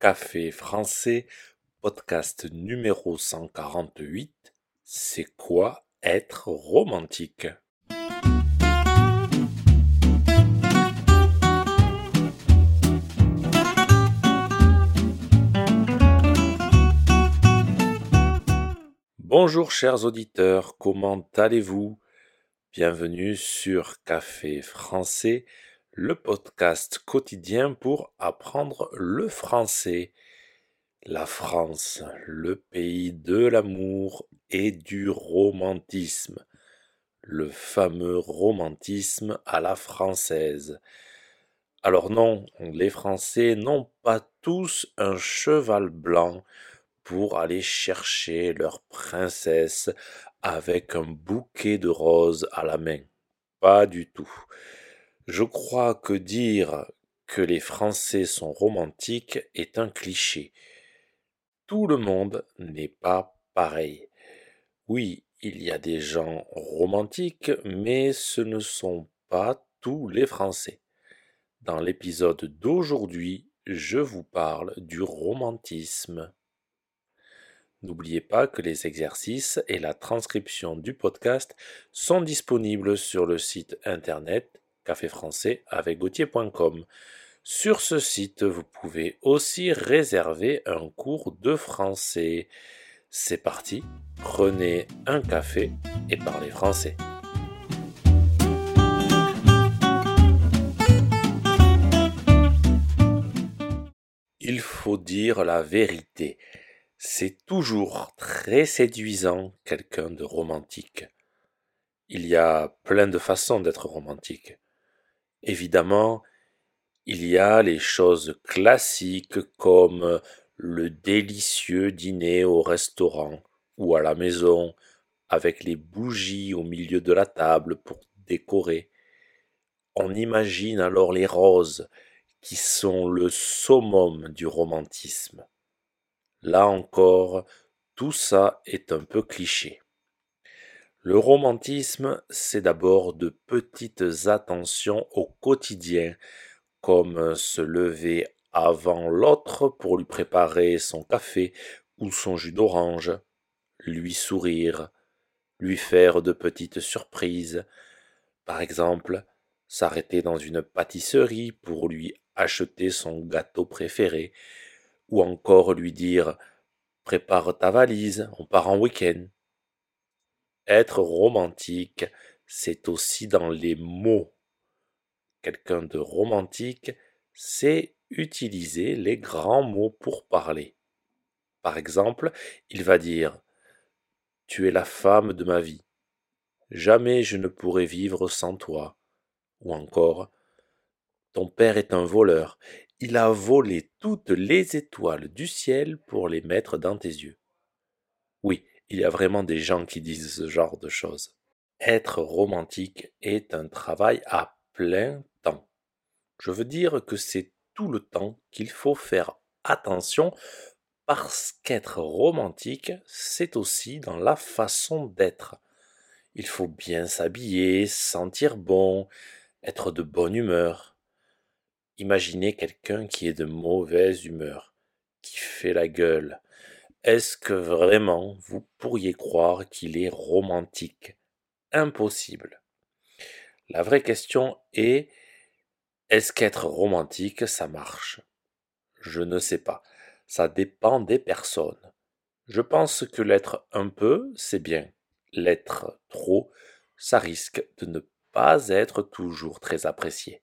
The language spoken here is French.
Café français, podcast numéro 148. C'est quoi être romantique? Bonjour chers auditeurs, comment allez-vous? Bienvenue sur Café français le podcast quotidien pour apprendre le français. La France, le pays de l'amour et du romantisme. Le fameux romantisme à la française. Alors non, les Français n'ont pas tous un cheval blanc pour aller chercher leur princesse avec un bouquet de roses à la main. Pas du tout. Je crois que dire que les Français sont romantiques est un cliché. Tout le monde n'est pas pareil. Oui, il y a des gens romantiques, mais ce ne sont pas tous les Français. Dans l'épisode d'aujourd'hui, je vous parle du romantisme. N'oubliez pas que les exercices et la transcription du podcast sont disponibles sur le site internet café français avec gauthier.com. Sur ce site, vous pouvez aussi réserver un cours de français. C'est parti, prenez un café et parlez français. Il faut dire la vérité. C'est toujours très séduisant quelqu'un de romantique. Il y a plein de façons d'être romantique. Évidemment, il y a les choses classiques comme le délicieux dîner au restaurant ou à la maison avec les bougies au milieu de la table pour décorer. On imagine alors les roses qui sont le summum du romantisme. Là encore, tout ça est un peu cliché. Le romantisme, c'est d'abord de petites attentions au quotidien, comme se lever avant l'autre pour lui préparer son café ou son jus d'orange, lui sourire, lui faire de petites surprises, par exemple s'arrêter dans une pâtisserie pour lui acheter son gâteau préféré, ou encore lui dire Prépare ta valise, on part en week-end. Être romantique, c'est aussi dans les mots. Quelqu'un de romantique, c'est utiliser les grands mots pour parler. Par exemple, il va dire Tu es la femme de ma vie. Jamais je ne pourrai vivre sans toi. Ou encore Ton père est un voleur. Il a volé toutes les étoiles du ciel pour les mettre dans tes yeux. Oui, il y a vraiment des gens qui disent ce genre de choses. Être romantique est un travail à plein temps. Je veux dire que c'est tout le temps qu'il faut faire attention parce qu'être romantique, c'est aussi dans la façon d'être. Il faut bien s'habiller, sentir bon, être de bonne humeur. Imaginez quelqu'un qui est de mauvaise humeur, qui fait la gueule, est-ce que vraiment vous pourriez croire qu'il est romantique? Impossible. La vraie question est est-ce qu'être romantique, ça marche? Je ne sais pas. Ça dépend des personnes. Je pense que l'être un peu, c'est bien. L'être trop, ça risque de ne pas être toujours très apprécié.